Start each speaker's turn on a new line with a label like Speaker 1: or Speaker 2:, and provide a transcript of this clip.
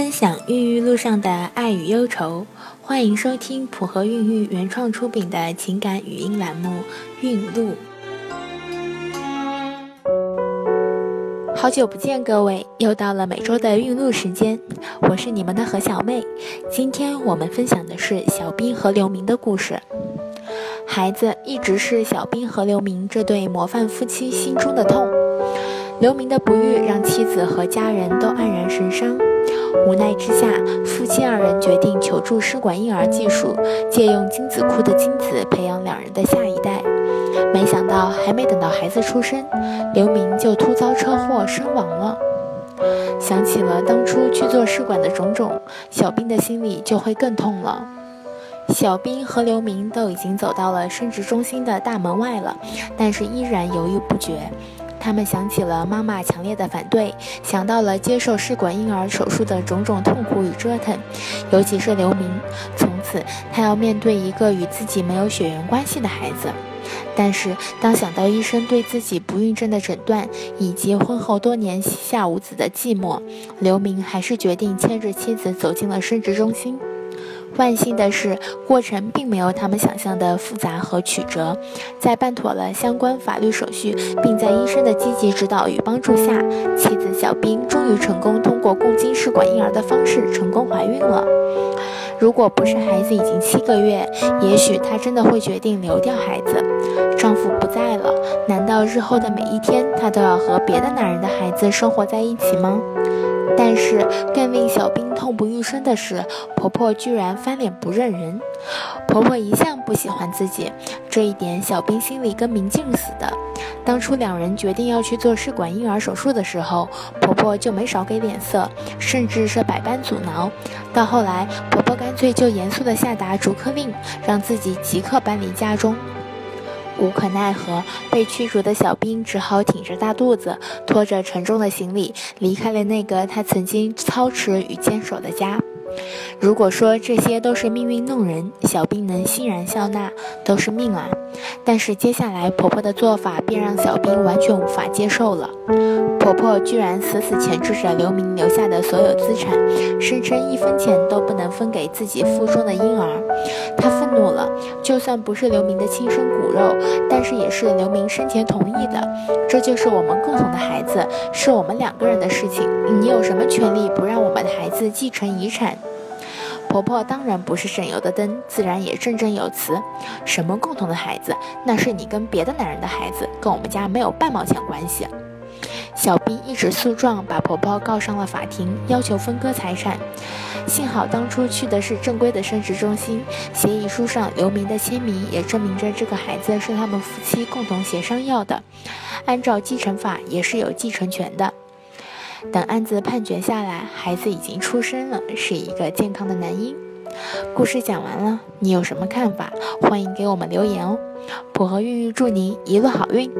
Speaker 1: 分享孕育路上的爱与忧愁，欢迎收听普和孕育原创出品的情感语音栏目《孕路》。好久不见，各位，又到了每周的孕路时间，我是你们的何小妹。今天我们分享的是小兵和刘明的故事。孩子一直是小兵和刘明这对模范夫妻心中的痛。刘明的不育让妻子和家人都黯然神伤。无奈之下，夫妻二人决定求助试管婴儿技术，借用精子库的精子培养两人的下一代。没想到，还没等到孩子出生，刘明就突遭车祸身亡了。想起了当初去做试管的种种，小兵的心里就会更痛了。小兵和刘明都已经走到了生殖中心的大门外了，但是依然犹豫不决。他们想起了妈妈强烈的反对，想到了接受试管婴儿手术的种种痛苦与折腾，尤其是刘明，从此他要面对一个与自己没有血缘关系的孩子。但是，当想到医生对自己不孕症的诊断，以及婚后多年膝下无子的寂寞，刘明还是决定牵着妻子走进了生殖中心。万幸的是，过程并没有他们想象的复杂和曲折。在办妥了相关法律手续，并在医生的积极指导与帮助下，妻子小兵终于成功通过共精试管婴儿的方式成功怀孕了。如果不是孩子已经七个月，也许她真的会决定流掉孩子。丈夫不在了，难道日后的每一天，她都要和别的男人的孩子生活在一起吗？但是更令小兵痛不欲生的是，婆婆居然翻脸不认人。婆婆一向不喜欢自己，这一点小兵心里跟明镜似的。当初两人决定要去做试管婴儿手术的时候，婆婆就没少给脸色，甚至是百般阻挠。到后来，婆婆干脆就严肃地下达逐客令，让自己即刻搬离家中。无可奈何，被驱逐的小兵只好挺着大肚子，拖着沉重的行李，离开了那个他曾经操持与坚守的家。如果说这些都是命运弄人，小兵能欣然笑纳，都是命啊。但是接下来婆婆的做法便让小兵完全无法接受了。婆婆居然死死钳制着刘明留下的所有资产，声称一分钱都不能分给自己腹中的婴儿。她怒了，就算不是刘明的亲生骨肉，但是也是刘明生前同意的。这就是我们共同的孩子，是我们两个人的事情，你有什么权利不让我们的孩子继承遗产？婆婆当然不是省油的灯，自然也振振有词。什么共同的孩子？那是你跟别的男人的孩子，跟我们家没有半毛钱关系。小兵一纸诉状，把婆婆告上了法庭，要求分割财产。幸好当初去的是正规的生殖中心，协议书上刘明的签名也证明着这个孩子是他们夫妻共同协商要的。按照继承法，也是有继承权的。等案子判决下来，孩子已经出生了，是一个健康的男婴。故事讲完了，你有什么看法？欢迎给我们留言哦。普和孕育祝您一路好运。